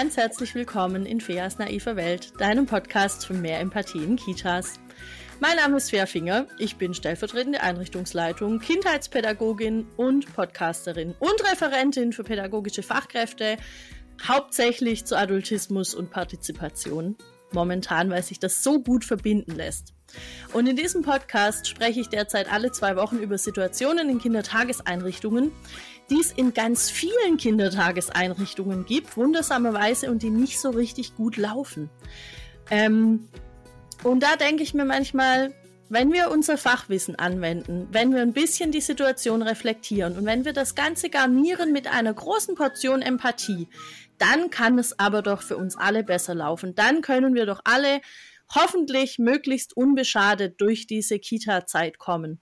ganz herzlich willkommen in Feas naiver Welt, deinem Podcast für mehr Empathie in Kitas. Mein Name ist Fea Finger, ich bin stellvertretende Einrichtungsleitung, Kindheitspädagogin und Podcasterin und Referentin für pädagogische Fachkräfte, hauptsächlich zu Adultismus und Partizipation. Momentan, weil sich das so gut verbinden lässt. Und in diesem Podcast spreche ich derzeit alle zwei Wochen über Situationen in Kindertageseinrichtungen, die es in ganz vielen Kindertageseinrichtungen gibt, wundersamerweise, und die nicht so richtig gut laufen. Ähm, und da denke ich mir manchmal, wenn wir unser Fachwissen anwenden, wenn wir ein bisschen die Situation reflektieren und wenn wir das Ganze garnieren mit einer großen Portion Empathie, dann kann es aber doch für uns alle besser laufen. Dann können wir doch alle hoffentlich möglichst unbeschadet durch diese Kita-Zeit kommen.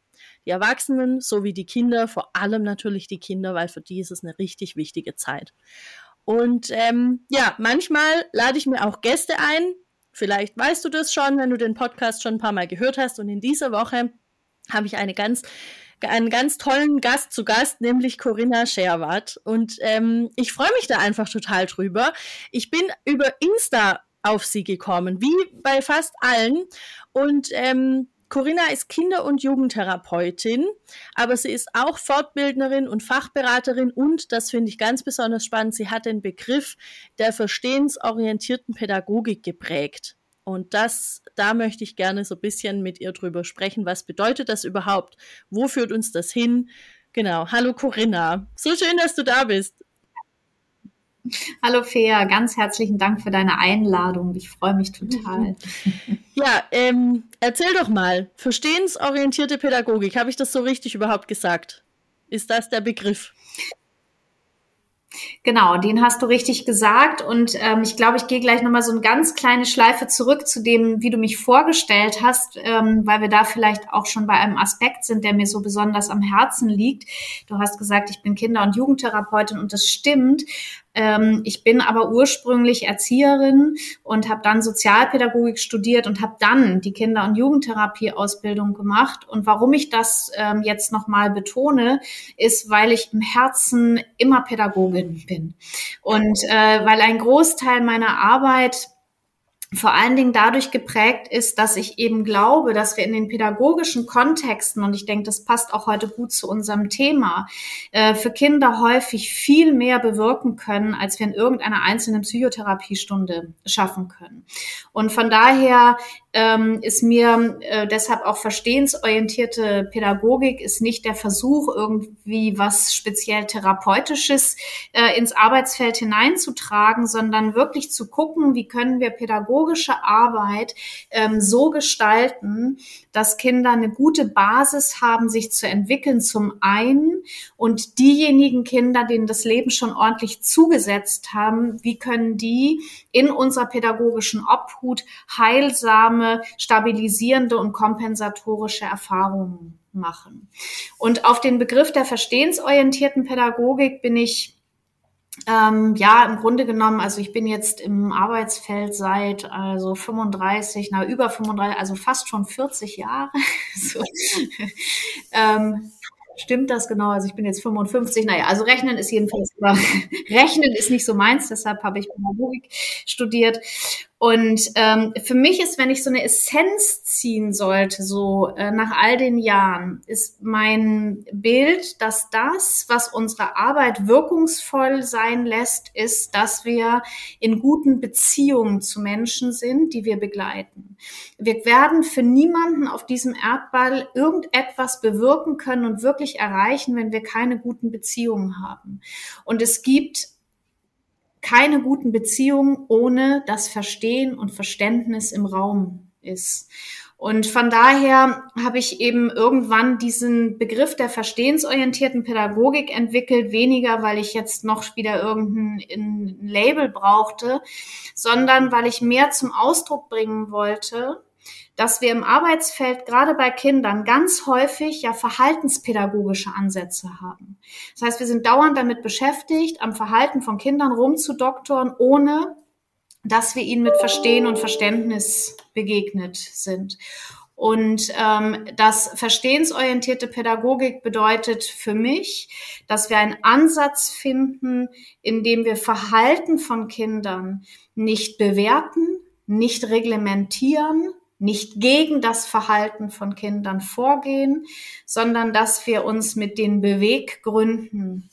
Die Erwachsenen sowie die Kinder, vor allem natürlich die Kinder, weil für die ist es eine richtig wichtige Zeit. Und ähm, ja, manchmal lade ich mir auch Gäste ein. Vielleicht weißt du das schon, wenn du den Podcast schon ein paar Mal gehört hast. Und in dieser Woche habe ich eine ganz einen ganz tollen Gast zu Gast, nämlich Corinna Scherwart. Und ähm, ich freue mich da einfach total drüber. Ich bin über Insta auf sie gekommen, wie bei fast allen. Und ähm, Corinna ist Kinder- und Jugendtherapeutin, aber sie ist auch Fortbildnerin und Fachberaterin und, das finde ich ganz besonders spannend, sie hat den Begriff der verstehensorientierten Pädagogik geprägt. Und das, da möchte ich gerne so ein bisschen mit ihr drüber sprechen. Was bedeutet das überhaupt? Wo führt uns das hin? Genau. Hallo Corinna. So schön, dass du da bist. Hallo Fea, ganz herzlichen Dank für deine Einladung. Ich freue mich total. Ja, ähm, erzähl doch mal, verstehensorientierte Pädagogik, habe ich das so richtig überhaupt gesagt? Ist das der Begriff? Genau, den hast du richtig gesagt. Und ähm, ich glaube, ich gehe gleich nochmal so eine ganz kleine Schleife zurück zu dem, wie du mich vorgestellt hast, ähm, weil wir da vielleicht auch schon bei einem Aspekt sind, der mir so besonders am Herzen liegt. Du hast gesagt, ich bin Kinder- und Jugendtherapeutin und das stimmt. Ähm, ich bin aber ursprünglich Erzieherin und habe dann Sozialpädagogik studiert und habe dann die Kinder- und Jugendtherapie-Ausbildung gemacht. Und warum ich das ähm, jetzt nochmal betone, ist, weil ich im Herzen immer Pädagogin bin. Und äh, weil ein Großteil meiner Arbeit vor allen Dingen dadurch geprägt ist, dass ich eben glaube, dass wir in den pädagogischen Kontexten, und ich denke, das passt auch heute gut zu unserem Thema, äh, für Kinder häufig viel mehr bewirken können, als wir in irgendeiner einzelnen Psychotherapiestunde schaffen können. Und von daher ähm, ist mir äh, deshalb auch verstehensorientierte Pädagogik ist nicht der Versuch, irgendwie was speziell therapeutisches äh, ins Arbeitsfeld hineinzutragen, sondern wirklich zu gucken, wie können wir pädagogische Arbeit ähm, so gestalten, dass Kinder eine gute Basis haben, sich zu entwickeln zum einen und diejenigen Kinder, denen das Leben schon ordentlich zugesetzt haben, wie können die in unserer pädagogischen Obhut heilsam heilsame, stabilisierende und kompensatorische Erfahrungen machen. Und auf den Begriff der verstehensorientierten Pädagogik bin ich ähm, ja, im Grunde genommen, also ich bin jetzt im Arbeitsfeld seit also 35, na über 35, also fast schon 40 Jahre. so. ähm, stimmt das genau? Also ich bin jetzt 55. Naja, also Rechnen ist jedenfalls, Rechnen ist nicht so meins, deshalb habe ich Pädagogik studiert. Und ähm, für mich ist, wenn ich so eine Essenz ziehen sollte, so äh, nach all den Jahren, ist mein Bild, dass das, was unsere Arbeit wirkungsvoll sein lässt, ist, dass wir in guten Beziehungen zu Menschen sind, die wir begleiten. Wir werden für niemanden auf diesem Erdball irgendetwas bewirken können und wirklich erreichen, wenn wir keine guten Beziehungen haben. Und es gibt keine guten Beziehungen ohne das Verstehen und Verständnis im Raum ist. Und von daher habe ich eben irgendwann diesen Begriff der verstehensorientierten Pädagogik entwickelt, weniger weil ich jetzt noch wieder irgendein Label brauchte, sondern weil ich mehr zum Ausdruck bringen wollte, dass wir im Arbeitsfeld gerade bei Kindern ganz häufig ja verhaltenspädagogische Ansätze haben. Das heißt, wir sind dauernd damit beschäftigt, am Verhalten von Kindern rumzudoktoren, ohne dass wir ihnen mit Verstehen und Verständnis begegnet sind. Und ähm, das verstehensorientierte Pädagogik bedeutet für mich, dass wir einen Ansatz finden, in dem wir Verhalten von Kindern nicht bewerten, nicht reglementieren, nicht gegen das Verhalten von Kindern vorgehen, sondern dass wir uns mit den Beweggründen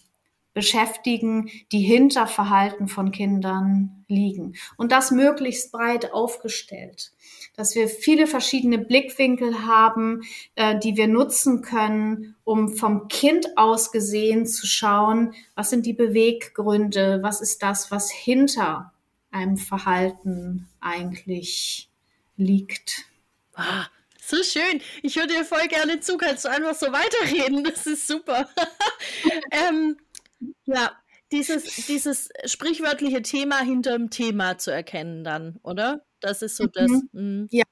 beschäftigen, die hinter Verhalten von Kindern liegen. Und das möglichst breit aufgestellt. Dass wir viele verschiedene Blickwinkel haben, äh, die wir nutzen können, um vom Kind aus gesehen zu schauen, was sind die Beweggründe, was ist das, was hinter einem Verhalten eigentlich liegt. Ah, so schön. Ich höre dir voll gerne zu. Kannst du einfach so weiterreden? Das ist super. ähm, ja, dieses, dieses sprichwörtliche Thema hinter dem Thema zu erkennen dann, oder? Das ist so mhm. das. Mh. Ja.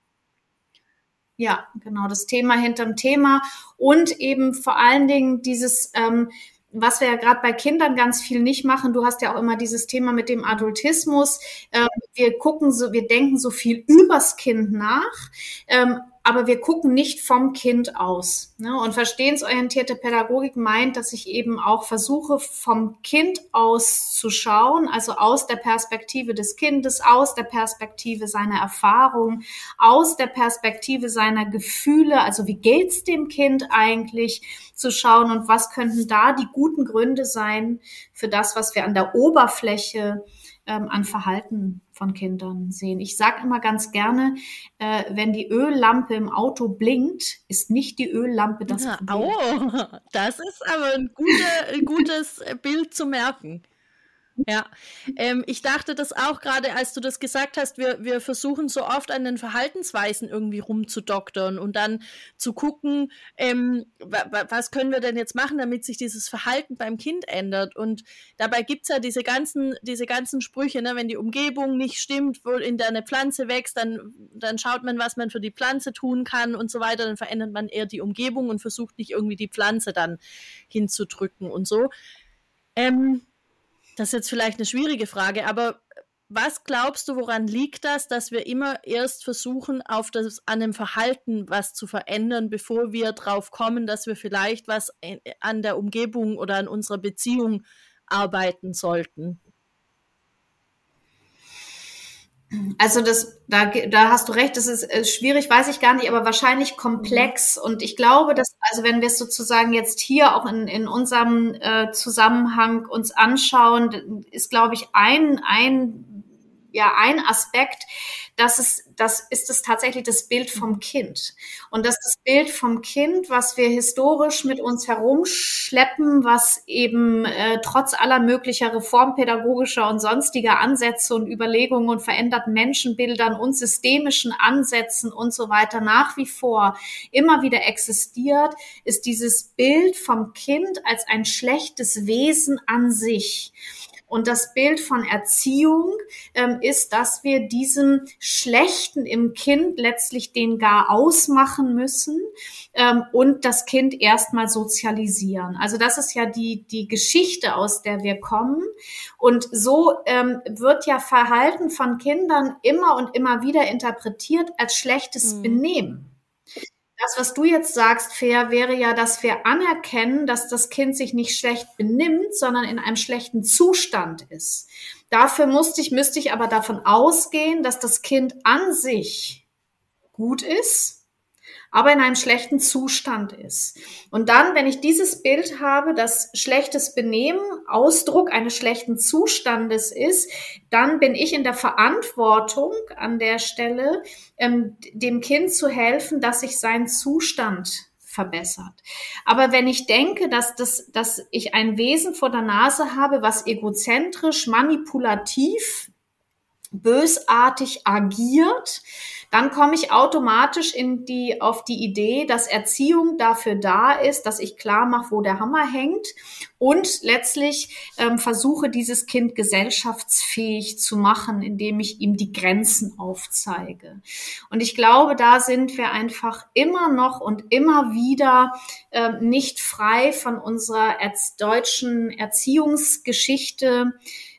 Ja, genau, das Thema hinterm Thema und eben vor allen Dingen dieses, ähm, was wir ja gerade bei Kindern ganz viel nicht machen, du hast ja auch immer dieses Thema mit dem Adultismus. Ähm, wir gucken so, wir denken so viel übers Kind nach, ähm, aber wir gucken nicht vom Kind aus. Ne? Und verstehensorientierte Pädagogik meint, dass ich eben auch versuche, vom Kind aus zu schauen, also aus der Perspektive des Kindes, aus der Perspektive seiner Erfahrung, aus der Perspektive seiner Gefühle, also wie geht's dem Kind eigentlich, zu schauen und was könnten da die guten Gründe sein für das, was wir an der Oberfläche ähm, an Verhalten von Kindern sehen. Ich sage immer ganz gerne, äh, wenn die Öllampe im Auto blinkt, ist nicht die Öllampe das Problem. Oh, das ist aber ein, gute, ein gutes Bild zu merken. Ja, ähm, ich dachte das auch gerade, als du das gesagt hast, wir, wir versuchen so oft an den Verhaltensweisen irgendwie rumzudoktern und dann zu gucken, ähm, was können wir denn jetzt machen, damit sich dieses Verhalten beim Kind ändert. Und dabei gibt es ja diese ganzen, diese ganzen Sprüche, ne? wenn die Umgebung nicht stimmt, wo in der eine Pflanze wächst, dann, dann schaut man, was man für die Pflanze tun kann und so weiter, dann verändert man eher die Umgebung und versucht nicht irgendwie die Pflanze dann hinzudrücken und so. Ähm, das ist jetzt vielleicht eine schwierige Frage, aber was glaubst du, woran liegt das, dass wir immer erst versuchen, auf das, an dem Verhalten was zu verändern, bevor wir drauf kommen, dass wir vielleicht was an der Umgebung oder an unserer Beziehung arbeiten sollten? Also das, da, da hast du recht, das ist, ist schwierig, weiß ich gar nicht, aber wahrscheinlich komplex. Und ich glaube, dass, also wenn wir es sozusagen jetzt hier auch in, in unserem äh, Zusammenhang uns anschauen, ist, glaube ich, ein, ein ja ein Aspekt, das ist, das ist es tatsächlich das Bild vom Kind. Und das das Bild vom Kind, was wir historisch mit uns herumschleppen, was eben äh, trotz aller möglicher reformpädagogischer und sonstiger Ansätze und Überlegungen und veränderten Menschenbildern und systemischen Ansätzen und so weiter nach wie vor immer wieder existiert, ist dieses Bild vom Kind als ein schlechtes Wesen an sich. Und das Bild von Erziehung ähm, ist, dass wir diesem Schlechten im Kind letztlich den gar ausmachen müssen ähm, und das Kind erstmal sozialisieren. Also das ist ja die, die Geschichte, aus der wir kommen. Und so ähm, wird ja Verhalten von Kindern immer und immer wieder interpretiert als schlechtes mhm. Benehmen. Das, was du jetzt sagst, Fair, wäre ja, dass wir anerkennen, dass das Kind sich nicht schlecht benimmt, sondern in einem schlechten Zustand ist. Dafür musste ich, müsste ich aber davon ausgehen, dass das Kind an sich gut ist aber in einem schlechten Zustand ist. Und dann, wenn ich dieses Bild habe, dass schlechtes Benehmen Ausdruck eines schlechten Zustandes ist, dann bin ich in der Verantwortung an der Stelle, ähm, dem Kind zu helfen, dass sich sein Zustand verbessert. Aber wenn ich denke, dass, das, dass ich ein Wesen vor der Nase habe, was egozentrisch, manipulativ, bösartig agiert, dann komme ich automatisch in die, auf die Idee, dass Erziehung dafür da ist, dass ich klar mache, wo der Hammer hängt und letztlich ähm, versuche, dieses Kind gesellschaftsfähig zu machen, indem ich ihm die Grenzen aufzeige. Und ich glaube, da sind wir einfach immer noch und immer wieder äh, nicht frei von unserer erz deutschen Erziehungsgeschichte,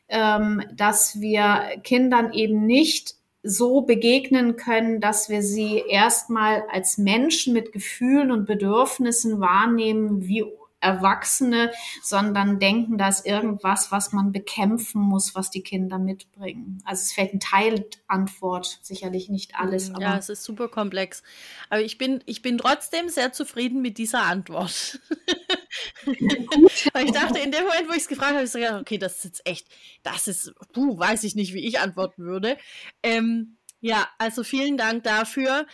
ähm, dass wir Kindern eben nicht so begegnen können, dass wir sie erstmal als Menschen mit Gefühlen und Bedürfnissen wahrnehmen, wie Erwachsene, sondern denken, da ist irgendwas, was man bekämpfen muss, was die Kinder mitbringen. Also es fällt ein Teil Antwort, sicherlich nicht alles. Ja, es ist super komplex. Aber ich bin, ich bin trotzdem sehr zufrieden mit dieser Antwort. Ich dachte, in dem Moment, wo ich es gefragt habe, ich so gedacht, okay, das ist jetzt echt, das ist, puh, weiß ich nicht, wie ich antworten würde. Ähm, ja, also vielen Dank dafür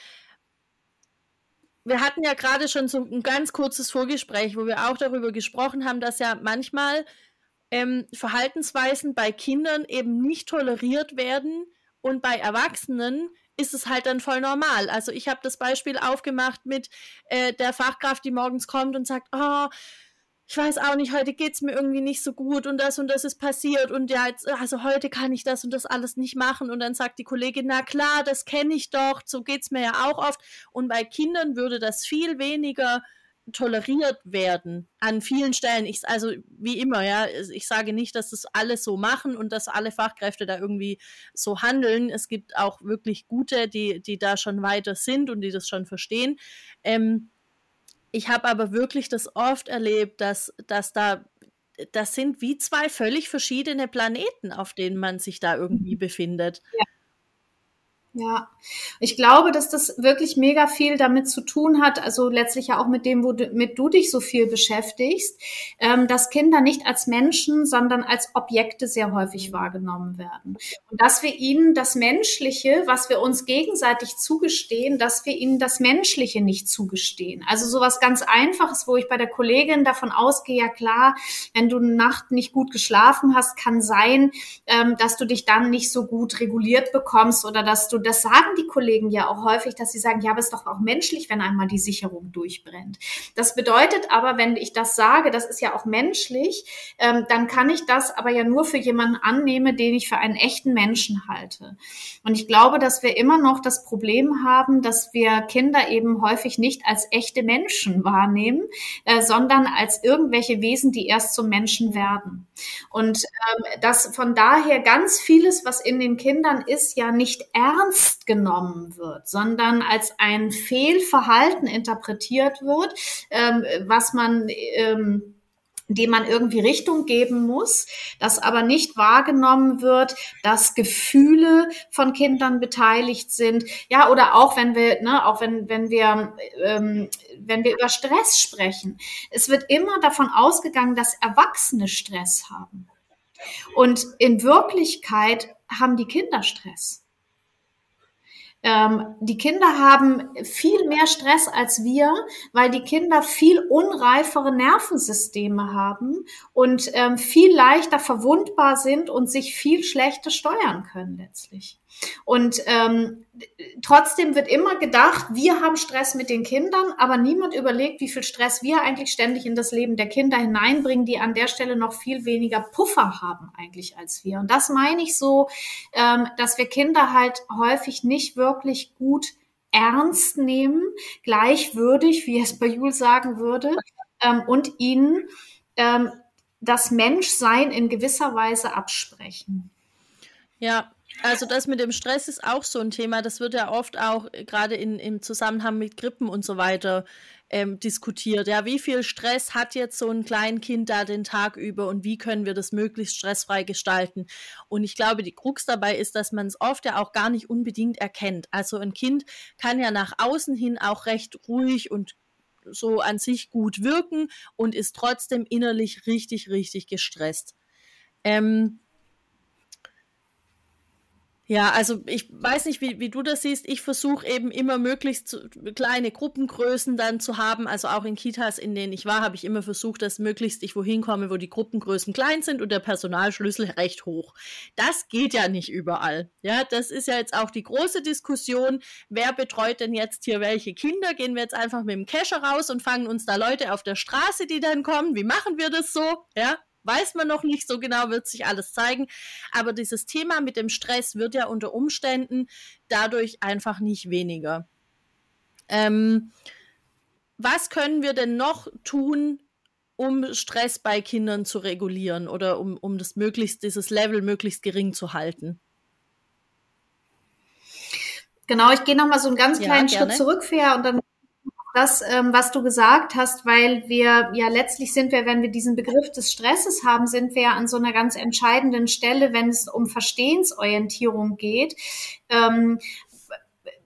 wir hatten ja gerade schon so ein ganz kurzes Vorgespräch, wo wir auch darüber gesprochen haben, dass ja manchmal ähm, Verhaltensweisen bei Kindern eben nicht toleriert werden und bei Erwachsenen ist es halt dann voll normal. Also ich habe das Beispiel aufgemacht mit äh, der Fachkraft, die morgens kommt und sagt, oh, ich weiß auch nicht, heute geht es mir irgendwie nicht so gut und das und das ist passiert und ja, jetzt, also heute kann ich das und das alles nicht machen. Und dann sagt die Kollegin, na klar, das kenne ich doch, so geht es mir ja auch oft. Und bei Kindern würde das viel weniger toleriert werden an vielen Stellen. Ich, also wie immer, ja, ich sage nicht, dass das alle so machen und dass alle Fachkräfte da irgendwie so handeln. Es gibt auch wirklich gute, die, die da schon weiter sind und die das schon verstehen. Ähm, ich habe aber wirklich das oft erlebt, dass, dass da, das sind wie zwei völlig verschiedene Planeten, auf denen man sich da irgendwie mhm. befindet. Ja. Ja, ich glaube, dass das wirklich mega viel damit zu tun hat, also letztlich ja auch mit dem, womit du dich so viel beschäftigst, ähm, dass Kinder nicht als Menschen, sondern als Objekte sehr häufig wahrgenommen werden. Und dass wir ihnen das Menschliche, was wir uns gegenseitig zugestehen, dass wir ihnen das Menschliche nicht zugestehen. Also sowas ganz Einfaches, wo ich bei der Kollegin davon ausgehe, ja klar, wenn du eine Nacht nicht gut geschlafen hast, kann sein, ähm, dass du dich dann nicht so gut reguliert bekommst oder dass du das sagen die Kollegen ja auch häufig, dass sie sagen, ja, aber es ist doch auch menschlich, wenn einmal die Sicherung durchbrennt. Das bedeutet aber, wenn ich das sage, das ist ja auch menschlich, ähm, dann kann ich das aber ja nur für jemanden annehmen, den ich für einen echten Menschen halte. Und ich glaube, dass wir immer noch das Problem haben, dass wir Kinder eben häufig nicht als echte Menschen wahrnehmen, äh, sondern als irgendwelche Wesen, die erst zum Menschen werden. Und ähm, dass von daher ganz vieles, was in den Kindern ist, ja nicht ernst genommen wird, sondern als ein Fehlverhalten interpretiert wird, ähm, was man ähm, dem man irgendwie Richtung geben muss, dass aber nicht wahrgenommen wird, dass Gefühle von Kindern beteiligt sind. Ja, oder auch wenn wir, ne, auch wenn, wenn wir, ähm, wenn wir über Stress sprechen. Es wird immer davon ausgegangen, dass Erwachsene Stress haben. Und in Wirklichkeit haben die Kinder Stress. Ähm, die Kinder haben viel mehr Stress als wir, weil die Kinder viel unreifere Nervensysteme haben und ähm, viel leichter verwundbar sind und sich viel schlechter steuern können letztlich. Und ähm, trotzdem wird immer gedacht, wir haben Stress mit den Kindern, aber niemand überlegt, wie viel Stress wir eigentlich ständig in das Leben der Kinder hineinbringen, die an der Stelle noch viel weniger Puffer haben eigentlich als wir. Und das meine ich so, ähm, dass wir Kinder halt häufig nicht wirklich gut ernst nehmen, gleichwürdig, wie es bei Jules sagen würde, ähm, und ihnen ähm, das Menschsein in gewisser Weise absprechen. Ja, also das mit dem Stress ist auch so ein Thema. Das wird ja oft auch gerade in, im Zusammenhang mit Grippen und so weiter ähm, diskutiert. Ja, wie viel Stress hat jetzt so ein Kleinkind da den Tag über und wie können wir das möglichst stressfrei gestalten? Und ich glaube, die Krux dabei ist, dass man es oft ja auch gar nicht unbedingt erkennt. Also ein Kind kann ja nach außen hin auch recht ruhig und so an sich gut wirken und ist trotzdem innerlich richtig, richtig gestresst. Ähm, ja, also ich weiß nicht, wie, wie du das siehst. Ich versuche eben immer möglichst zu, kleine Gruppengrößen dann zu haben. Also auch in Kitas, in denen ich war, habe ich immer versucht, dass möglichst ich wohin komme, wo die Gruppengrößen klein sind und der Personalschlüssel recht hoch. Das geht ja nicht überall. Ja, das ist ja jetzt auch die große Diskussion. Wer betreut denn jetzt hier welche Kinder? Gehen wir jetzt einfach mit dem Kescher raus und fangen uns da Leute auf der Straße, die dann kommen? Wie machen wir das so? Ja, Weiß man noch nicht so genau, wird sich alles zeigen. Aber dieses Thema mit dem Stress wird ja unter Umständen dadurch einfach nicht weniger. Ähm, was können wir denn noch tun, um Stress bei Kindern zu regulieren oder um, um das möglichst, dieses Level möglichst gering zu halten? Genau, ich gehe noch mal so einen ganz kleinen ja, Schritt zurück, Fair, und dann das, ähm, was du gesagt hast, weil wir ja letztlich sind wir, wenn wir diesen Begriff des Stresses haben, sind wir ja an so einer ganz entscheidenden Stelle, wenn es um Verstehensorientierung geht. Ähm,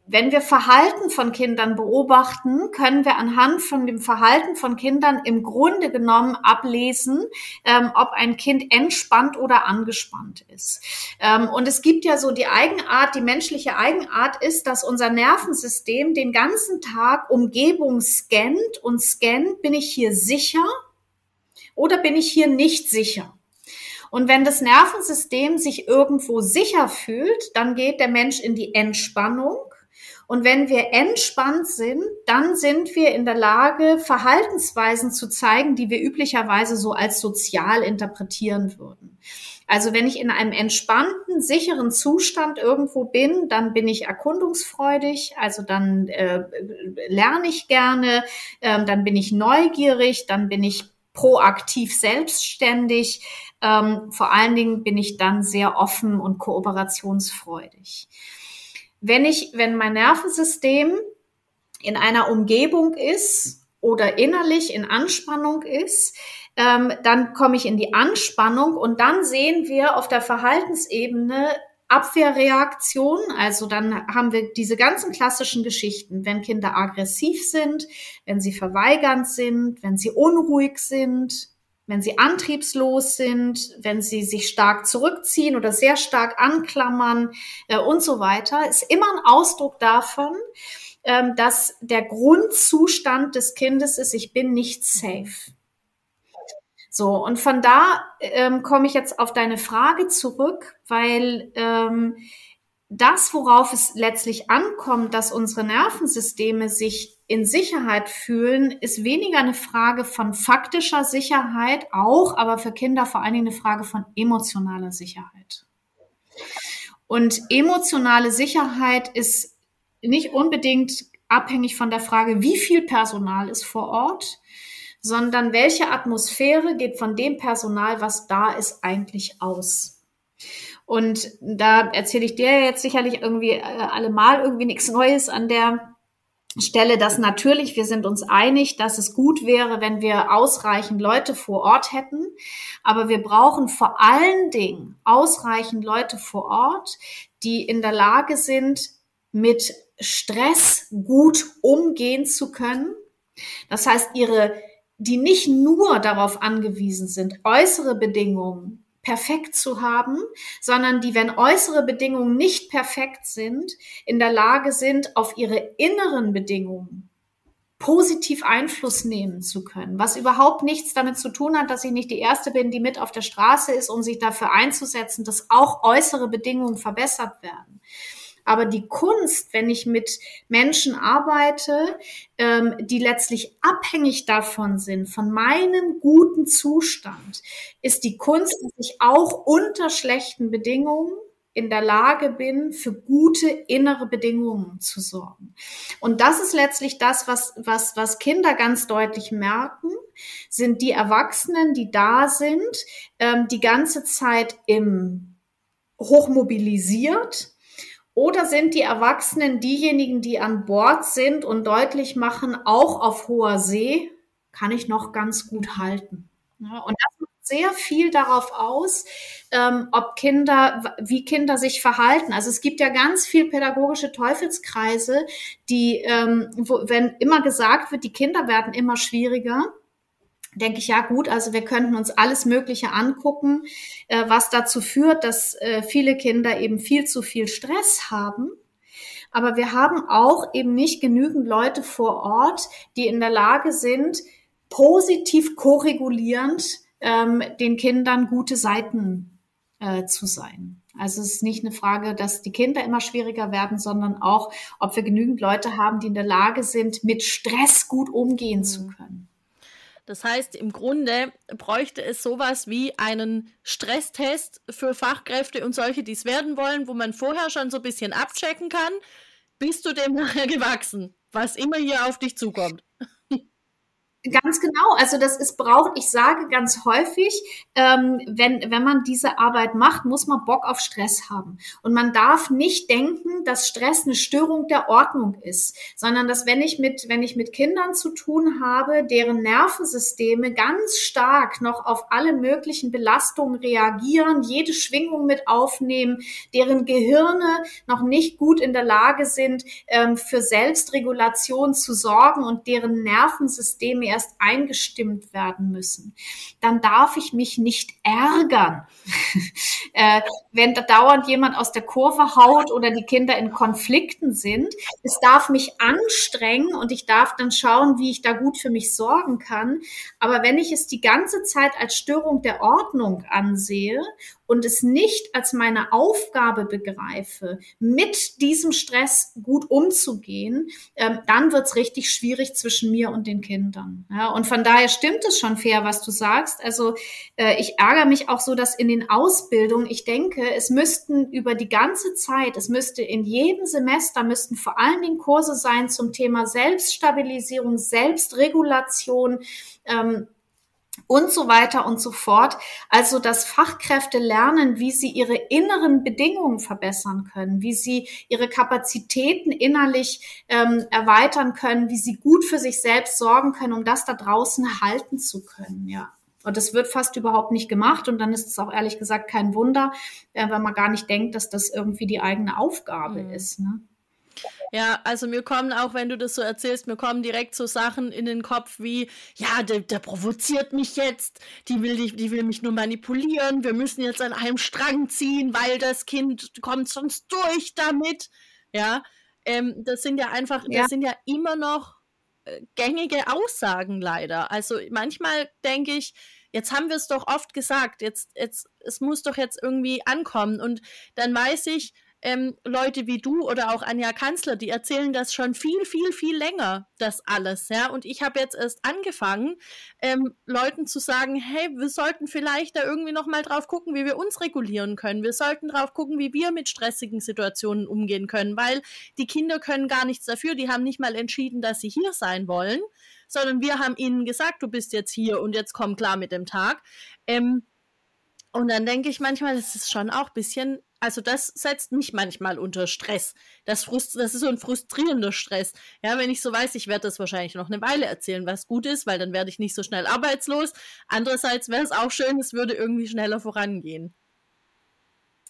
wenn wir Verhalten von Kindern beobachten, können wir anhand von dem Verhalten von Kindern im Grunde genommen ablesen, ähm, ob ein Kind entspannt oder angespannt ist. Ähm, und es gibt ja so die Eigenart, die menschliche Eigenart ist, dass unser Nervensystem den ganzen Tag Umgebung scannt und scannt, bin ich hier sicher oder bin ich hier nicht sicher? Und wenn das Nervensystem sich irgendwo sicher fühlt, dann geht der Mensch in die Entspannung und wenn wir entspannt sind, dann sind wir in der Lage, Verhaltensweisen zu zeigen, die wir üblicherweise so als sozial interpretieren würden. Also wenn ich in einem entspannten, sicheren Zustand irgendwo bin, dann bin ich erkundungsfreudig, also dann äh, lerne ich gerne, äh, dann bin ich neugierig, dann bin ich proaktiv selbstständig. Ähm, vor allen Dingen bin ich dann sehr offen und kooperationsfreudig wenn ich, wenn mein Nervensystem in einer Umgebung ist oder innerlich in Anspannung ist, ähm, dann komme ich in die Anspannung und dann sehen wir auf der Verhaltensebene Abwehrreaktionen. Also dann haben wir diese ganzen klassischen Geschichten, wenn Kinder aggressiv sind, wenn sie verweigernd sind, wenn sie unruhig sind, wenn sie antriebslos sind, wenn sie sich stark zurückziehen oder sehr stark anklammern äh, und so weiter, ist immer ein Ausdruck davon, ähm, dass der Grundzustand des Kindes ist, ich bin nicht safe. So, und von da ähm, komme ich jetzt auf deine Frage zurück, weil ähm, das, worauf es letztlich ankommt, dass unsere Nervensysteme sich in Sicherheit fühlen, ist weniger eine Frage von faktischer Sicherheit, auch, aber für Kinder vor allen Dingen eine Frage von emotionaler Sicherheit. Und emotionale Sicherheit ist nicht unbedingt abhängig von der Frage, wie viel Personal ist vor Ort, sondern welche Atmosphäre geht von dem Personal, was da ist, eigentlich aus. Und da erzähle ich dir jetzt sicherlich irgendwie äh, allemal irgendwie nichts Neues an der Stelle, dass natürlich, wir sind uns einig, dass es gut wäre, wenn wir ausreichend Leute vor Ort hätten. Aber wir brauchen vor allen Dingen ausreichend Leute vor Ort, die in der Lage sind, mit Stress gut umgehen zu können. Das heißt, ihre, die nicht nur darauf angewiesen sind, äußere Bedingungen perfekt zu haben, sondern die, wenn äußere Bedingungen nicht perfekt sind, in der Lage sind, auf ihre inneren Bedingungen positiv Einfluss nehmen zu können, was überhaupt nichts damit zu tun hat, dass ich nicht die Erste bin, die mit auf der Straße ist, um sich dafür einzusetzen, dass auch äußere Bedingungen verbessert werden, aber die Kunst, wenn ich mit Menschen arbeite, ähm, die letztlich abhängig davon sind, von meinem guten Zustand, ist die Kunst, dass ich auch unter schlechten Bedingungen in der Lage bin, für gute innere Bedingungen zu sorgen. Und das ist letztlich das, was, was, was Kinder ganz deutlich merken, sind die Erwachsenen, die da sind, ähm, die ganze Zeit im hochmobilisiert, oder sind die Erwachsenen diejenigen, die an Bord sind und deutlich machen, auch auf hoher See kann ich noch ganz gut halten. Und das macht sehr viel darauf aus, ähm, ob Kinder, wie Kinder sich verhalten. Also es gibt ja ganz viel pädagogische Teufelskreise, die, ähm, wenn immer gesagt wird, die Kinder werden immer schwieriger, denke ich, ja gut, also wir könnten uns alles Mögliche angucken, äh, was dazu führt, dass äh, viele Kinder eben viel zu viel Stress haben. Aber wir haben auch eben nicht genügend Leute vor Ort, die in der Lage sind, positiv koregulierend ähm, den Kindern gute Seiten äh, zu sein. Also es ist nicht eine Frage, dass die Kinder immer schwieriger werden, sondern auch, ob wir genügend Leute haben, die in der Lage sind, mit Stress gut umgehen mhm. zu können. Das heißt, im Grunde bräuchte es sowas wie einen Stresstest für Fachkräfte und solche, die es werden wollen, wo man vorher schon so ein bisschen abchecken kann, bist du dem nachher gewachsen, was immer hier auf dich zukommt. Ganz genau. Also das ist braucht, ich sage ganz häufig, ähm, wenn, wenn man diese Arbeit macht, muss man Bock auf Stress haben. Und man darf nicht denken, dass Stress eine Störung der Ordnung ist, sondern dass wenn ich mit, wenn ich mit Kindern zu tun habe, deren Nervensysteme ganz stark noch auf alle möglichen Belastungen reagieren, jede Schwingung mit aufnehmen, deren Gehirne noch nicht gut in der Lage sind, ähm, für Selbstregulation zu sorgen und deren Nervensysteme erst eingestimmt werden müssen, dann darf ich mich nicht ärgern, äh, wenn da dauernd jemand aus der Kurve haut oder die Kinder in Konflikten sind. Es darf mich anstrengen und ich darf dann schauen, wie ich da gut für mich sorgen kann. Aber wenn ich es die ganze Zeit als Störung der Ordnung ansehe und es nicht als meine Aufgabe begreife, mit diesem Stress gut umzugehen, ähm, dann wird's richtig schwierig zwischen mir und den Kindern. Ja, und von daher stimmt es schon fair, was du sagst. Also äh, ich ärgere mich auch so, dass in den Ausbildungen, ich denke, es müssten über die ganze Zeit, es müsste in jedem Semester, müssten vor allen Dingen Kurse sein zum Thema Selbststabilisierung, Selbstregulation. Ähm, und so weiter und so fort. Also, dass Fachkräfte lernen, wie sie ihre inneren Bedingungen verbessern können, wie sie ihre Kapazitäten innerlich ähm, erweitern können, wie sie gut für sich selbst sorgen können, um das da draußen halten zu können, ja. Und das wird fast überhaupt nicht gemacht. Und dann ist es auch ehrlich gesagt kein Wunder, äh, wenn man gar nicht denkt, dass das irgendwie die eigene Aufgabe mhm. ist. Ne? Ja, also mir kommen auch, wenn du das so erzählst, mir kommen direkt so Sachen in den Kopf wie, ja, der, der provoziert mich jetzt, die will, die, die will mich nur manipulieren, wir müssen jetzt an einem Strang ziehen, weil das Kind kommt sonst durch damit. Ja, ähm, das sind ja einfach, ja. das sind ja immer noch äh, gängige Aussagen leider. Also manchmal denke ich, jetzt haben wir es doch oft gesagt, jetzt, jetzt, es muss doch jetzt irgendwie ankommen. Und dann weiß ich, ähm, Leute wie du oder auch Anja Kanzler, die erzählen das schon viel, viel, viel länger, das alles, ja. Und ich habe jetzt erst angefangen, ähm, Leuten zu sagen, hey, wir sollten vielleicht da irgendwie noch mal drauf gucken, wie wir uns regulieren können. Wir sollten drauf gucken, wie wir mit stressigen Situationen umgehen können, weil die Kinder können gar nichts dafür. Die haben nicht mal entschieden, dass sie hier sein wollen, sondern wir haben ihnen gesagt, du bist jetzt hier und jetzt komm klar mit dem Tag. Ähm, und dann denke ich manchmal, das ist schon auch ein bisschen also das setzt mich manchmal unter Stress. Das, frust das ist so ein frustrierender Stress. Ja, wenn ich so weiß, ich werde das wahrscheinlich noch eine Weile erzählen, was gut ist, weil dann werde ich nicht so schnell arbeitslos. Andererseits wäre es auch schön, es würde irgendwie schneller vorangehen.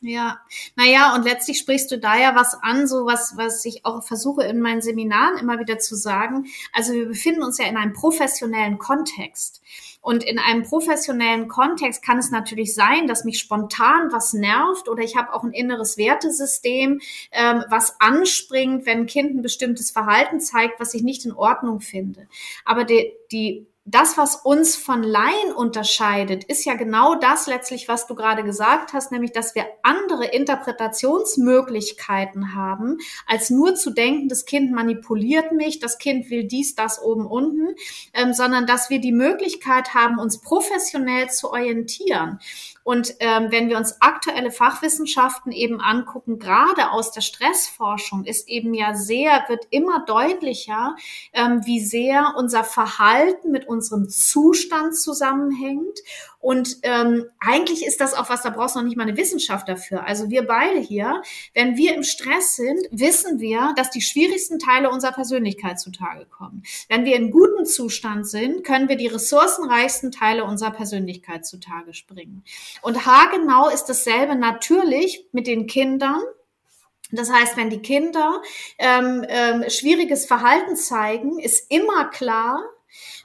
Ja, naja, und letztlich sprichst du da ja was an, so was, was ich auch versuche in meinen Seminaren immer wieder zu sagen. Also wir befinden uns ja in einem professionellen Kontext. Und in einem professionellen Kontext kann es natürlich sein, dass mich spontan was nervt oder ich habe auch ein inneres Wertesystem, ähm, was anspringt, wenn ein Kind ein bestimmtes Verhalten zeigt, was ich nicht in Ordnung finde. Aber die, die das, was uns von Laien unterscheidet, ist ja genau das letztlich, was du gerade gesagt hast, nämlich, dass wir andere Interpretationsmöglichkeiten haben, als nur zu denken, das Kind manipuliert mich, das Kind will dies, das oben, unten, ähm, sondern dass wir die Möglichkeit haben, uns professionell zu orientieren. Und ähm, wenn wir uns aktuelle Fachwissenschaften eben angucken, gerade aus der Stressforschung, ist eben ja sehr, wird immer deutlicher, ähm, wie sehr unser Verhalten mit unserem Zustand zusammenhängt und ähm, eigentlich ist das auch was, da brauchst du noch nicht mal eine Wissenschaft dafür. Also wir beide hier, wenn wir im Stress sind, wissen wir, dass die schwierigsten Teile unserer Persönlichkeit zutage kommen. Wenn wir in gutem Zustand sind, können wir die ressourcenreichsten Teile unserer Persönlichkeit zutage springen. Und haargenau ist dasselbe natürlich mit den Kindern. Das heißt, wenn die Kinder ähm, ähm, schwieriges Verhalten zeigen, ist immer klar,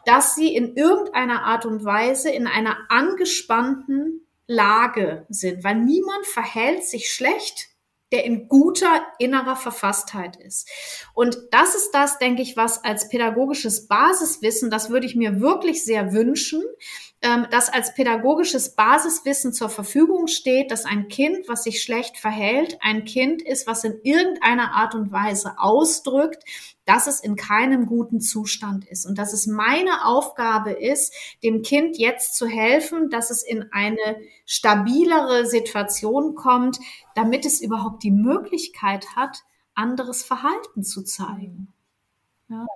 dass sie in irgendeiner Art und Weise in einer angespannten Lage sind, weil niemand verhält sich schlecht, der in guter innerer Verfasstheit ist. Und das ist das, denke ich, was als pädagogisches Basiswissen, das würde ich mir wirklich sehr wünschen, ähm, dass als pädagogisches Basiswissen zur Verfügung steht, dass ein Kind, was sich schlecht verhält, ein Kind ist, was in irgendeiner Art und Weise ausdrückt, dass es in keinem guten Zustand ist und dass es meine Aufgabe ist, dem Kind jetzt zu helfen, dass es in eine stabilere Situation kommt, damit es überhaupt die Möglichkeit hat, anderes Verhalten zu zeigen. Ja.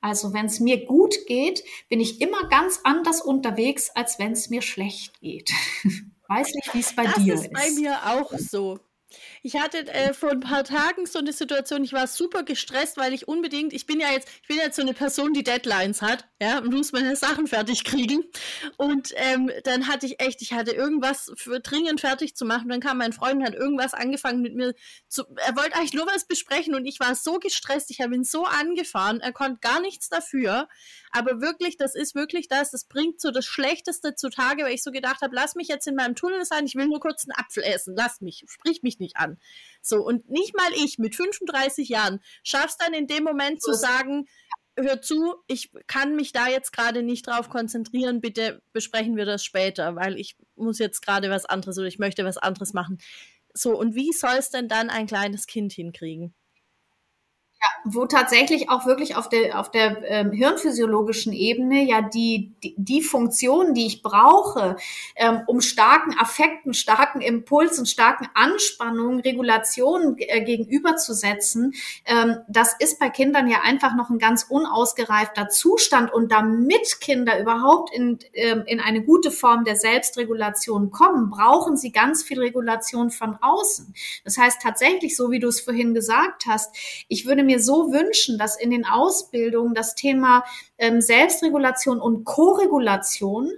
Also wenn es mir gut geht, bin ich immer ganz anders unterwegs, als wenn es mir schlecht geht. Weiß nicht, wie es bei das dir ist. Das ist bei mir auch so. Ich hatte äh, vor ein paar Tagen so eine Situation, ich war super gestresst, weil ich unbedingt, ich bin ja jetzt, ich bin jetzt so eine Person, die Deadlines hat, ja, und muss meine Sachen fertig kriegen. Und ähm, dann hatte ich echt, ich hatte irgendwas für dringend fertig zu machen. Dann kam mein Freund und hat irgendwas angefangen mit mir zu, er wollte eigentlich nur was besprechen und ich war so gestresst, ich habe ihn so angefahren, er konnte gar nichts dafür. Aber wirklich, das ist wirklich das, das bringt so das Schlechteste zutage, weil ich so gedacht habe, lass mich jetzt in meinem Tunnel sein, ich will nur kurz einen Apfel essen, lass mich, sprich mich nicht an. So, und nicht mal ich. Mit 35 Jahren schaff's dann in dem Moment zu sagen, hör zu, ich kann mich da jetzt gerade nicht drauf konzentrieren, bitte besprechen wir das später, weil ich muss jetzt gerade was anderes oder ich möchte was anderes machen. So, und wie soll es denn dann ein kleines Kind hinkriegen? Ja, wo tatsächlich auch wirklich auf der, auf der ähm, hirnphysiologischen Ebene ja die, die, die Funktion, die ich brauche, ähm, um starken Affekten, starken Impulsen, starken Anspannungen, Regulationen äh, gegenüberzusetzen, ähm, das ist bei Kindern ja einfach noch ein ganz unausgereifter Zustand. Und damit Kinder überhaupt in, ähm, in eine gute Form der Selbstregulation kommen, brauchen sie ganz viel Regulation von außen. Das heißt tatsächlich, so wie du es vorhin gesagt hast, ich würde mir so wünschen, dass in den Ausbildungen das Thema ähm, Selbstregulation und Koregulation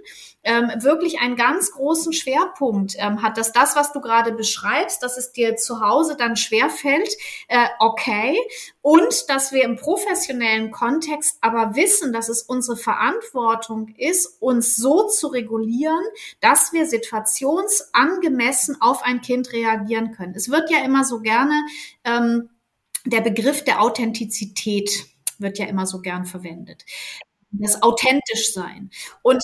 ähm, wirklich einen ganz großen Schwerpunkt ähm, hat, dass das, was du gerade beschreibst, dass es dir zu Hause dann schwerfällt, äh, okay, und dass wir im professionellen Kontext aber wissen, dass es unsere Verantwortung ist, uns so zu regulieren, dass wir situationsangemessen auf ein Kind reagieren können. Es wird ja immer so gerne ähm, der Begriff der Authentizität wird ja immer so gern verwendet. Das authentisch sein. Und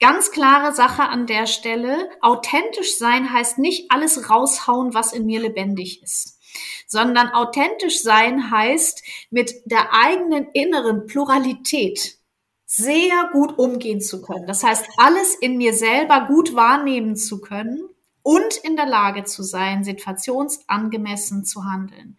ganz klare Sache an der Stelle, authentisch sein heißt nicht alles raushauen, was in mir lebendig ist sondern authentisch sein heißt mit der eigenen inneren Pluralität sehr gut umgehen zu können. Das heißt, alles in mir selber gut wahrnehmen zu können und in der Lage zu sein, situationsangemessen zu handeln.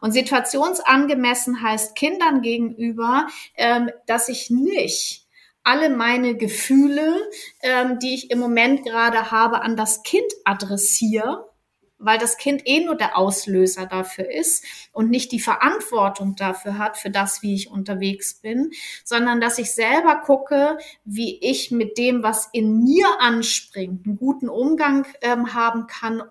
Und situationsangemessen heißt Kindern gegenüber, ähm, dass ich nicht alle meine Gefühle, ähm, die ich im Moment gerade habe, an das Kind adressiere, weil das Kind eh nur der Auslöser dafür ist und nicht die Verantwortung dafür hat, für das, wie ich unterwegs bin, sondern dass ich selber gucke, wie ich mit dem, was in mir anspringt, einen guten Umgang ähm, haben kann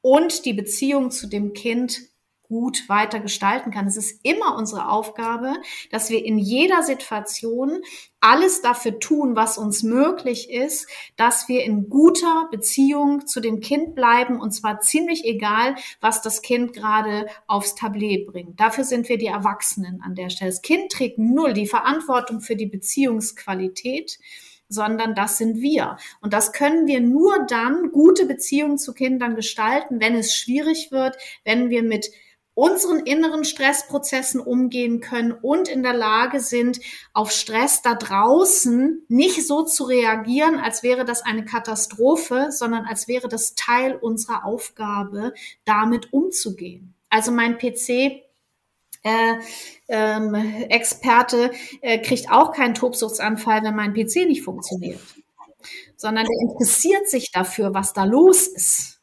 und die Beziehung zu dem Kind gut weiter gestalten kann. Es ist immer unsere Aufgabe, dass wir in jeder Situation alles dafür tun, was uns möglich ist, dass wir in guter Beziehung zu dem Kind bleiben und zwar ziemlich egal, was das Kind gerade aufs Tablet bringt. Dafür sind wir die Erwachsenen an der Stelle. Das Kind trägt null die Verantwortung für die Beziehungsqualität sondern das sind wir. Und das können wir nur dann gute Beziehungen zu Kindern gestalten, wenn es schwierig wird, wenn wir mit unseren inneren Stressprozessen umgehen können und in der Lage sind, auf Stress da draußen nicht so zu reagieren, als wäre das eine Katastrophe, sondern als wäre das Teil unserer Aufgabe, damit umzugehen. Also mein PC äh, ähm, Experte äh, kriegt auch keinen Tobsuchtsanfall, wenn mein PC nicht funktioniert, sondern der interessiert sich dafür, was da los ist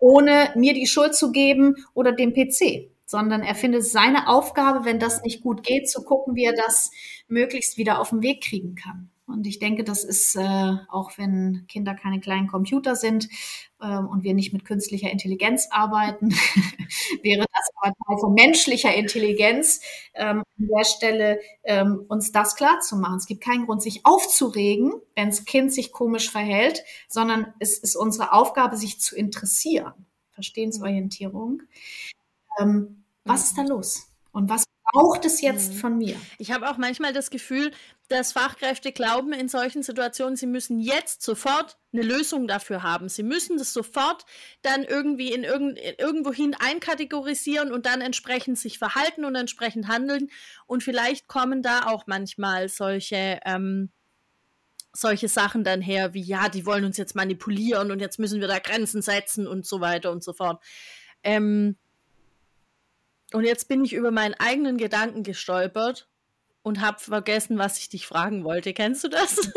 ohne mir die Schuld zu geben oder dem PC, sondern er findet seine Aufgabe, wenn das nicht gut geht, zu gucken, wie er das möglichst wieder auf den Weg kriegen kann. Und ich denke, das ist, äh, auch wenn Kinder keine kleinen Computer sind äh, und wir nicht mit künstlicher Intelligenz arbeiten, wäre das aber Teil von menschlicher Intelligenz, ähm, an der Stelle ähm, uns das klar zu machen. Es gibt keinen Grund, sich aufzuregen, wenn das Kind sich komisch verhält, sondern es ist unsere Aufgabe, sich zu interessieren. Verstehensorientierung. Ähm, was ist da los? Und was braucht es jetzt mhm. von mir? Ich habe auch manchmal das Gefühl, dass Fachkräfte glauben in solchen Situationen, sie müssen jetzt sofort eine Lösung dafür haben. Sie müssen das sofort dann irgendwie in irgend, irgendwohin einkategorisieren und dann entsprechend sich verhalten und entsprechend handeln. Und vielleicht kommen da auch manchmal solche, ähm, solche Sachen dann her, wie ja, die wollen uns jetzt manipulieren und jetzt müssen wir da Grenzen setzen und so weiter und so fort. Ähm, Und jetzt bin ich über meinen eigenen Gedanken gestolpert und habe vergessen, was ich dich fragen wollte. Kennst du das?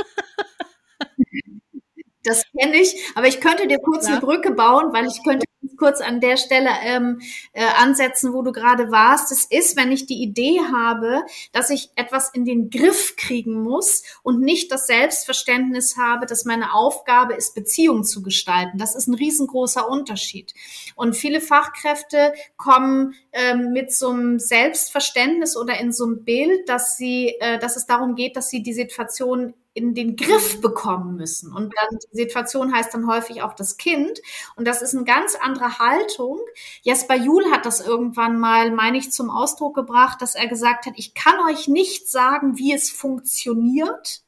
Das kenne ich, aber ich könnte dir kurz ja. eine Brücke bauen, weil ich könnte kurz an der Stelle ähm, äh, ansetzen, wo du gerade warst. Es ist, wenn ich die Idee habe, dass ich etwas in den Griff kriegen muss und nicht das Selbstverständnis habe, dass meine Aufgabe ist, Beziehungen zu gestalten. Das ist ein riesengroßer Unterschied. Und viele Fachkräfte kommen ähm, mit so einem Selbstverständnis oder in so einem Bild, dass sie, äh, dass es darum geht, dass sie die Situation in den Griff bekommen müssen. Und dann die Situation heißt dann häufig auch das Kind. Und das ist eine ganz andere Haltung. Jasper Juhl hat das irgendwann mal, meine ich, zum Ausdruck gebracht, dass er gesagt hat, ich kann euch nicht sagen, wie es funktioniert.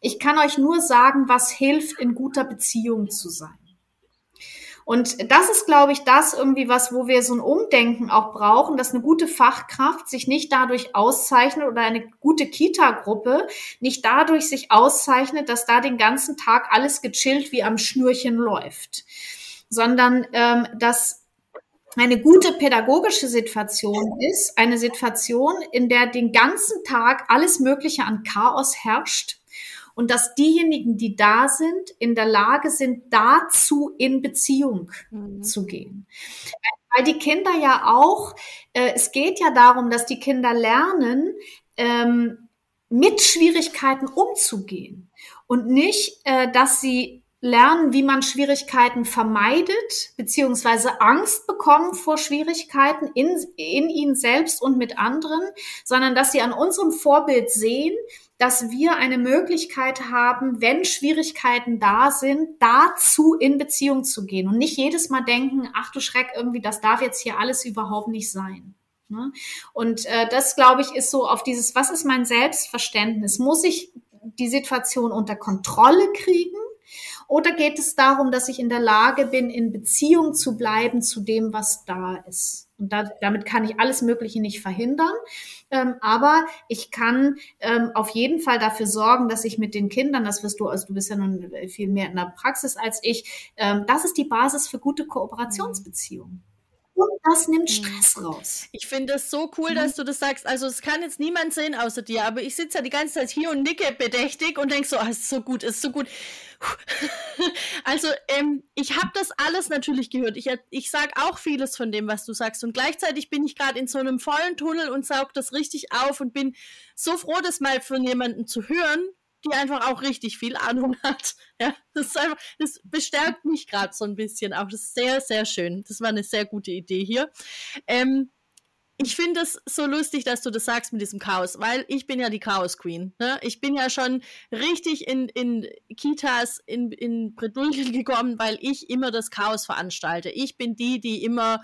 Ich kann euch nur sagen, was hilft, in guter Beziehung zu sein. Und das ist, glaube ich, das irgendwie was, wo wir so ein Umdenken auch brauchen, dass eine gute Fachkraft sich nicht dadurch auszeichnet oder eine gute Kita-Gruppe nicht dadurch sich auszeichnet, dass da den ganzen Tag alles gechillt wie am Schnürchen läuft, sondern ähm, dass eine gute pädagogische Situation ist eine Situation, in der den ganzen Tag alles Mögliche an Chaos herrscht und dass diejenigen, die da sind, in der Lage sind, dazu in Beziehung mhm. zu gehen. Weil die Kinder ja auch, äh, es geht ja darum, dass die Kinder lernen, ähm, mit Schwierigkeiten umzugehen und nicht, äh, dass sie lernen, wie man Schwierigkeiten vermeidet, beziehungsweise Angst bekommen vor Schwierigkeiten in, in ihnen selbst und mit anderen, sondern dass sie an unserem Vorbild sehen, dass wir eine Möglichkeit haben, wenn Schwierigkeiten da sind, dazu in Beziehung zu gehen und nicht jedes Mal denken, ach du Schreck, irgendwie, das darf jetzt hier alles überhaupt nicht sein. Ne? Und äh, das, glaube ich, ist so auf dieses, was ist mein Selbstverständnis? Muss ich die Situation unter Kontrolle kriegen? Oder geht es darum, dass ich in der Lage bin, in Beziehung zu bleiben zu dem, was da ist? Und da, damit kann ich alles Mögliche nicht verhindern. Ähm, aber ich kann ähm, auf jeden Fall dafür sorgen, dass ich mit den Kindern, das wirst du, also du bist ja nun viel mehr in der Praxis als ich, ähm, das ist die Basis für gute Kooperationsbeziehungen. Und das nimmt mhm. Stress raus. Ich finde es so cool, dass du das sagst. Also es kann jetzt niemand sehen außer dir, aber ich sitze ja die ganze Zeit hier und nicke bedächtig und denke so, ah, ist so gut, ist so gut. Also ähm, ich habe das alles natürlich gehört. Ich, ich sage auch vieles von dem, was du sagst. Und gleichzeitig bin ich gerade in so einem vollen Tunnel und saug das richtig auf und bin so froh, das mal von jemandem zu hören, die einfach auch richtig viel Ahnung hat. Ja, das einfach, das bestärkt mich gerade so ein bisschen auch. Das ist sehr, sehr schön. Das war eine sehr gute Idee hier. Ähm, ich finde es so lustig, dass du das sagst mit diesem Chaos, weil ich bin ja die Chaos Queen. Ne? Ich bin ja schon richtig in, in Kitas in, in Bredouille gekommen, weil ich immer das Chaos veranstalte. Ich bin die, die immer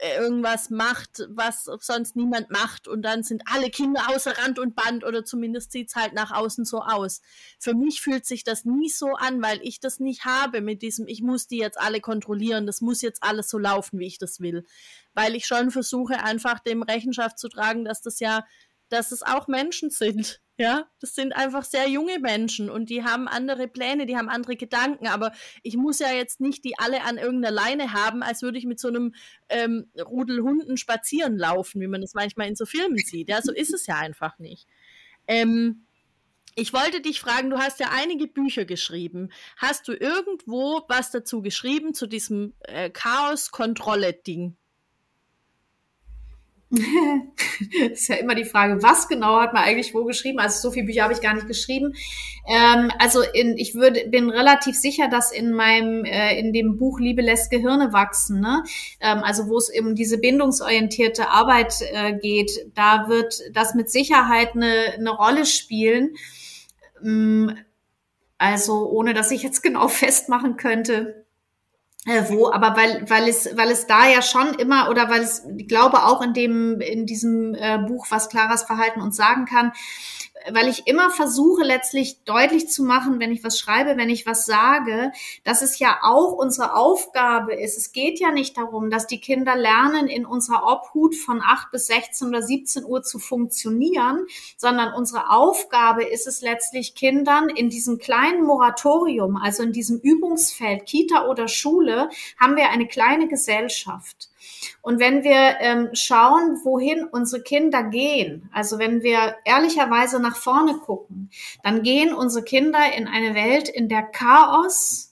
irgendwas macht, was sonst niemand macht und dann sind alle Kinder außer Rand und Band oder zumindest sieht's halt nach außen so aus. Für mich fühlt sich das nie so an, weil ich das nicht habe mit diesem, ich muss die jetzt alle kontrollieren, das muss jetzt alles so laufen, wie ich das will. Weil ich schon versuche, einfach dem Rechenschaft zu tragen, dass das ja, dass es auch Menschen sind ja, das sind einfach sehr junge Menschen und die haben andere Pläne, die haben andere Gedanken. Aber ich muss ja jetzt nicht die alle an irgendeiner Leine haben, als würde ich mit so einem ähm, Rudel Hunden spazieren laufen, wie man das manchmal in so Filmen sieht. Ja, so ist es ja einfach nicht. Ähm, ich wollte dich fragen, du hast ja einige Bücher geschrieben. Hast du irgendwo was dazu geschrieben zu diesem äh, Chaos-Kontrolle-Ding? ist ja immer die Frage, was genau hat man eigentlich wo geschrieben? Also so viele Bücher habe ich gar nicht geschrieben. Ähm, also in, ich würde, bin relativ sicher, dass in meinem, äh, in dem Buch Liebe lässt Gehirne wachsen, ne? Ähm, also wo es eben diese bindungsorientierte Arbeit äh, geht, da wird das mit Sicherheit eine, eine Rolle spielen. Ähm, also ohne dass ich jetzt genau festmachen könnte, wo, aber weil, weil es, weil es da ja schon immer oder weil es, ich glaube auch in dem, in diesem äh, Buch, was Claras Verhalten uns sagen kann, weil ich immer versuche letztlich deutlich zu machen, wenn ich was schreibe, wenn ich was sage, dass es ja auch unsere Aufgabe ist. Es geht ja nicht darum, dass die Kinder lernen, in unserer Obhut von 8 bis 16 oder 17 Uhr zu funktionieren, sondern unsere Aufgabe ist es letztlich Kindern in diesem kleinen Moratorium, also in diesem Übungsfeld, Kita oder Schule, haben wir eine kleine Gesellschaft. Und wenn wir ähm, schauen, wohin unsere Kinder gehen, also wenn wir ehrlicherweise nach vorne gucken, dann gehen unsere Kinder in eine Welt, in der Chaos,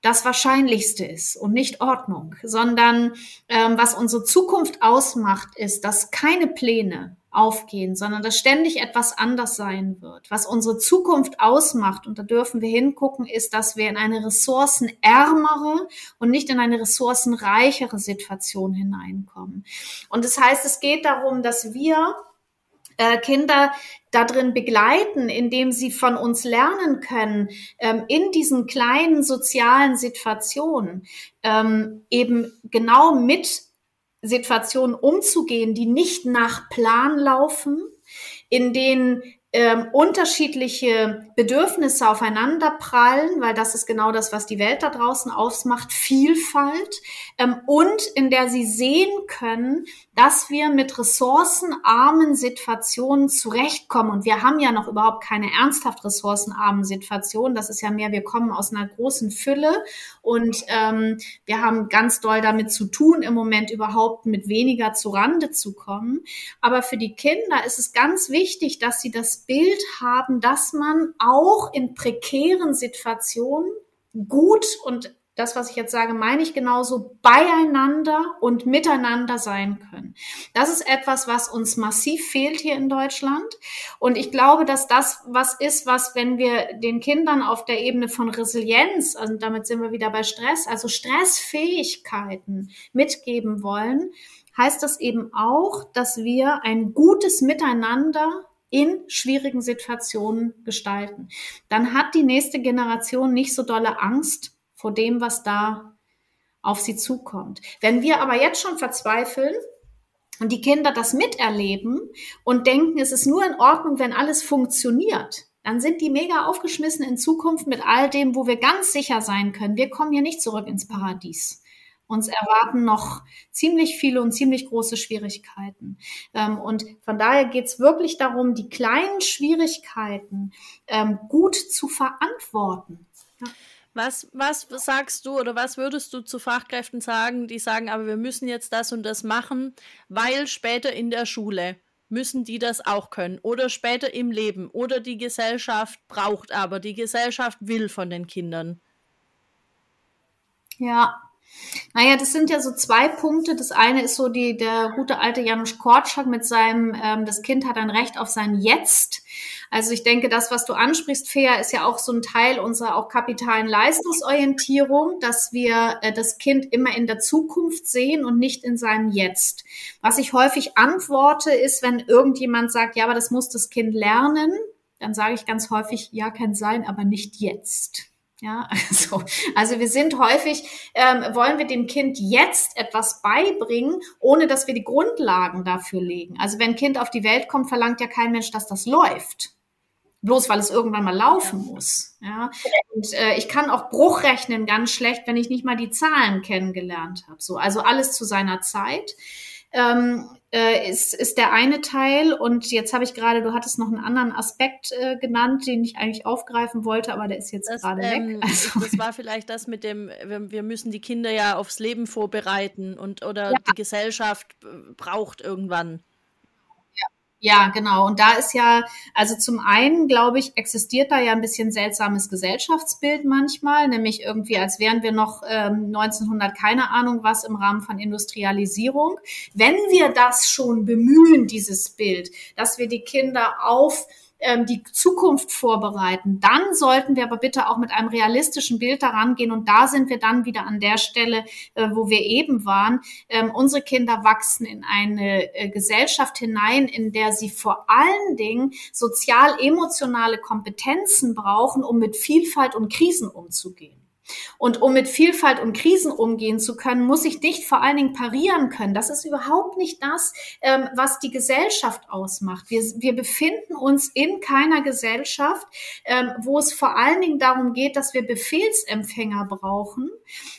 das Wahrscheinlichste ist und nicht Ordnung, sondern ähm, was unsere Zukunft ausmacht, ist, dass keine Pläne aufgehen, sondern dass ständig etwas anders sein wird. Was unsere Zukunft ausmacht, und da dürfen wir hingucken, ist, dass wir in eine ressourcenärmere und nicht in eine ressourcenreichere Situation hineinkommen. Und das heißt, es geht darum, dass wir äh, Kinder darin begleiten, indem sie von uns lernen können, ähm, in diesen kleinen sozialen Situationen ähm, eben genau mit Situationen umzugehen, die nicht nach Plan laufen, in denen ähm, unterschiedliche Bedürfnisse aufeinander prallen, weil das ist genau das, was die Welt da draußen ausmacht, Vielfalt, ähm, und in der sie sehen können, dass wir mit ressourcenarmen Situationen zurechtkommen. Und wir haben ja noch überhaupt keine ernsthaft ressourcenarmen Situationen. Das ist ja mehr, wir kommen aus einer großen Fülle und ähm, wir haben ganz doll damit zu tun, im Moment überhaupt mit weniger zu Rande zu kommen. Aber für die Kinder ist es ganz wichtig, dass sie das Bild haben, dass man auch in prekären Situationen gut und das, was ich jetzt sage, meine ich genauso, beieinander und miteinander sein können. Das ist etwas, was uns massiv fehlt hier in Deutschland. Und ich glaube, dass das was ist, was, wenn wir den Kindern auf der Ebene von Resilienz, also damit sind wir wieder bei Stress, also Stressfähigkeiten mitgeben wollen, heißt das eben auch, dass wir ein gutes Miteinander in schwierigen Situationen gestalten. Dann hat die nächste Generation nicht so dolle Angst vor dem, was da auf sie zukommt. Wenn wir aber jetzt schon verzweifeln und die Kinder das miterleben und denken, es ist nur in Ordnung, wenn alles funktioniert, dann sind die mega aufgeschmissen in Zukunft mit all dem, wo wir ganz sicher sein können. Wir kommen hier nicht zurück ins Paradies. Uns erwarten noch ziemlich viele und ziemlich große Schwierigkeiten. Ähm, und von daher geht es wirklich darum, die kleinen Schwierigkeiten ähm, gut zu verantworten. Ja. Was, was sagst du oder was würdest du zu Fachkräften sagen, die sagen, aber wir müssen jetzt das und das machen, weil später in der Schule müssen die das auch können oder später im Leben oder die Gesellschaft braucht aber, die Gesellschaft will von den Kindern? Ja, naja, das sind ja so zwei Punkte. Das eine ist so die, der gute alte Janusz Korczak mit seinem, ähm, das Kind hat ein Recht auf sein Jetzt. Also ich denke, das, was du ansprichst, Fea, ist ja auch so ein Teil unserer auch kapitalen Leistungsorientierung, dass wir äh, das Kind immer in der Zukunft sehen und nicht in seinem Jetzt. Was ich häufig antworte, ist, wenn irgendjemand sagt, ja, aber das muss das Kind lernen, dann sage ich ganz häufig, ja, kann sein, aber nicht jetzt. Ja, also, also wir sind häufig, ähm, wollen wir dem Kind jetzt etwas beibringen, ohne dass wir die Grundlagen dafür legen. Also wenn ein Kind auf die Welt kommt, verlangt ja kein Mensch, dass das läuft. Bloß weil es irgendwann mal laufen muss. Ja. Und äh, ich kann auch Bruchrechnen ganz schlecht, wenn ich nicht mal die Zahlen kennengelernt habe. So, also alles zu seiner Zeit ähm, äh, ist, ist der eine Teil. Und jetzt habe ich gerade, du hattest noch einen anderen Aspekt äh, genannt, den ich eigentlich aufgreifen wollte, aber der ist jetzt gerade ähm, weg. Also. Das war vielleicht das mit dem, wir, wir, müssen die Kinder ja aufs Leben vorbereiten und oder ja. die Gesellschaft äh, braucht irgendwann ja, genau. Und da ist ja, also zum einen, glaube ich, existiert da ja ein bisschen seltsames Gesellschaftsbild manchmal, nämlich irgendwie, als wären wir noch ähm, 1900 keine Ahnung was im Rahmen von Industrialisierung. Wenn wir das schon bemühen, dieses Bild, dass wir die Kinder auf ähm, die Zukunft vorbereiten. Dann sollten wir aber bitte auch mit einem realistischen Bild daran gehen. Und da sind wir dann wieder an der Stelle, äh, wo wir eben waren. Ähm, unsere Kinder wachsen in eine äh, Gesellschaft hinein, in der sie vor allen Dingen sozial-emotionale Kompetenzen brauchen, um mit Vielfalt und Krisen umzugehen. Und um mit Vielfalt und Krisen umgehen zu können, muss ich nicht vor allen Dingen parieren können. Das ist überhaupt nicht das, ähm, was die Gesellschaft ausmacht. Wir, wir befinden uns in keiner Gesellschaft, ähm, wo es vor allen Dingen darum geht, dass wir Befehlsempfänger brauchen,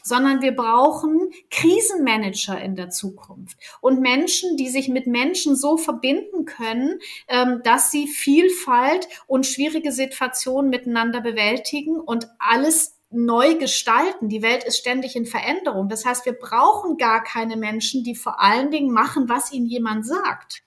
sondern wir brauchen Krisenmanager in der Zukunft und Menschen, die sich mit Menschen so verbinden können, ähm, dass sie Vielfalt und schwierige Situationen miteinander bewältigen und alles neu gestalten. Die Welt ist ständig in Veränderung. Das heißt, wir brauchen gar keine Menschen, die vor allen Dingen machen, was ihnen jemand sagt.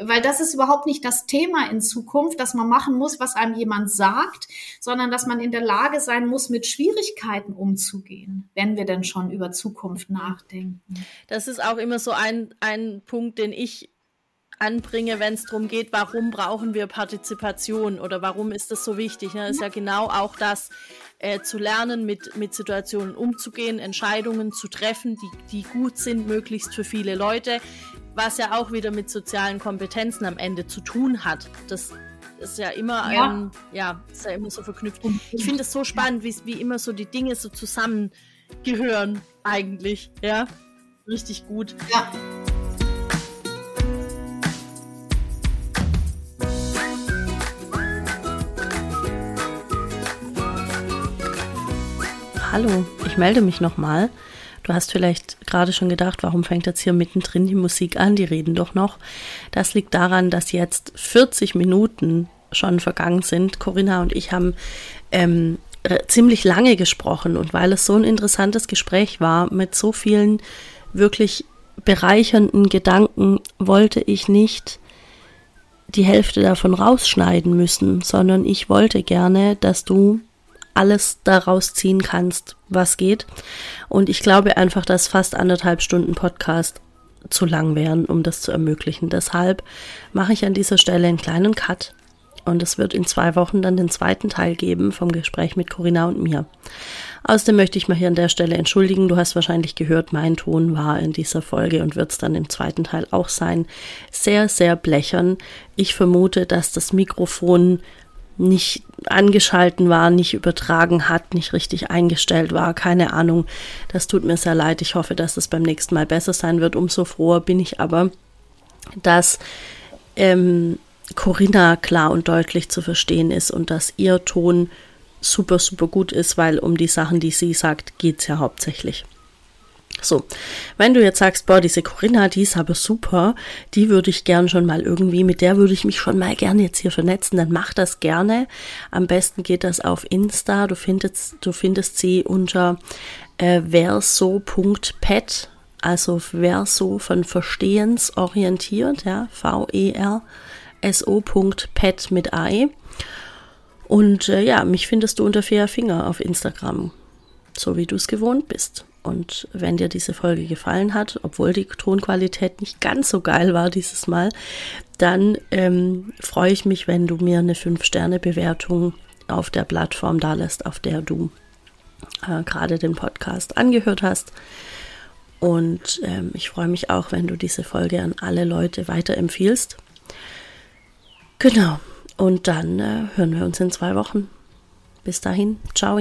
Weil das ist überhaupt nicht das Thema in Zukunft, dass man machen muss, was einem jemand sagt, sondern dass man in der Lage sein muss, mit Schwierigkeiten umzugehen, wenn wir denn schon über Zukunft nachdenken. Das ist auch immer so ein, ein Punkt, den ich anbringe, wenn es darum geht, warum brauchen wir Partizipation oder warum ist das so wichtig. Ne? Das ist ja genau auch das, äh, zu lernen, mit, mit Situationen umzugehen, Entscheidungen zu treffen, die, die gut sind, möglichst für viele Leute, was ja auch wieder mit sozialen Kompetenzen am Ende zu tun hat. Das ist ja immer ja. ein, ja, ist ja immer so verknüpft. Ich finde es so spannend, wie, wie immer so die Dinge so zusammengehören eigentlich, ja. Richtig gut. Ja. Hallo, ich melde mich nochmal. Du hast vielleicht gerade schon gedacht, warum fängt jetzt hier mittendrin die Musik an? Die reden doch noch. Das liegt daran, dass jetzt 40 Minuten schon vergangen sind. Corinna und ich haben ähm, ziemlich lange gesprochen und weil es so ein interessantes Gespräch war mit so vielen wirklich bereichernden Gedanken, wollte ich nicht die Hälfte davon rausschneiden müssen, sondern ich wollte gerne, dass du alles daraus ziehen kannst, was geht. Und ich glaube einfach, dass fast anderthalb Stunden Podcast zu lang wären, um das zu ermöglichen. Deshalb mache ich an dieser Stelle einen kleinen Cut und es wird in zwei Wochen dann den zweiten Teil geben vom Gespräch mit Corinna und mir. Außerdem möchte ich mal hier an der Stelle entschuldigen. Du hast wahrscheinlich gehört, mein Ton war in dieser Folge und wird es dann im zweiten Teil auch sein. Sehr, sehr blechern. Ich vermute, dass das Mikrofon nicht angeschalten war, nicht übertragen hat, nicht richtig eingestellt war, keine Ahnung. Das tut mir sehr leid. Ich hoffe, dass es beim nächsten Mal besser sein wird. Umso froher bin ich aber, dass ähm, Corinna klar und deutlich zu verstehen ist und dass ihr Ton super, super gut ist, weil um die Sachen, die sie sagt, geht's ja hauptsächlich. So, wenn du jetzt sagst, boah, diese Corinna, die ist aber super, die würde ich gern schon mal irgendwie, mit der würde ich mich schon mal gerne jetzt hier vernetzen, dann mach das gerne. Am besten geht das auf Insta. Du findest, du findest sie unter äh, verso.pet, also verso von Verstehens orientiert, ja, V-E-R-S-O.pet mit I. Und äh, ja, mich findest du unter Fair Finger auf Instagram, so wie du es gewohnt bist. Und wenn dir diese Folge gefallen hat, obwohl die Tonqualität nicht ganz so geil war dieses Mal, dann ähm, freue ich mich, wenn du mir eine 5-Sterne-Bewertung auf der Plattform da lässt, auf der du äh, gerade den Podcast angehört hast. Und ähm, ich freue mich auch, wenn du diese Folge an alle Leute weiterempfiehlst. Genau. Und dann äh, hören wir uns in zwei Wochen. Bis dahin. Ciao.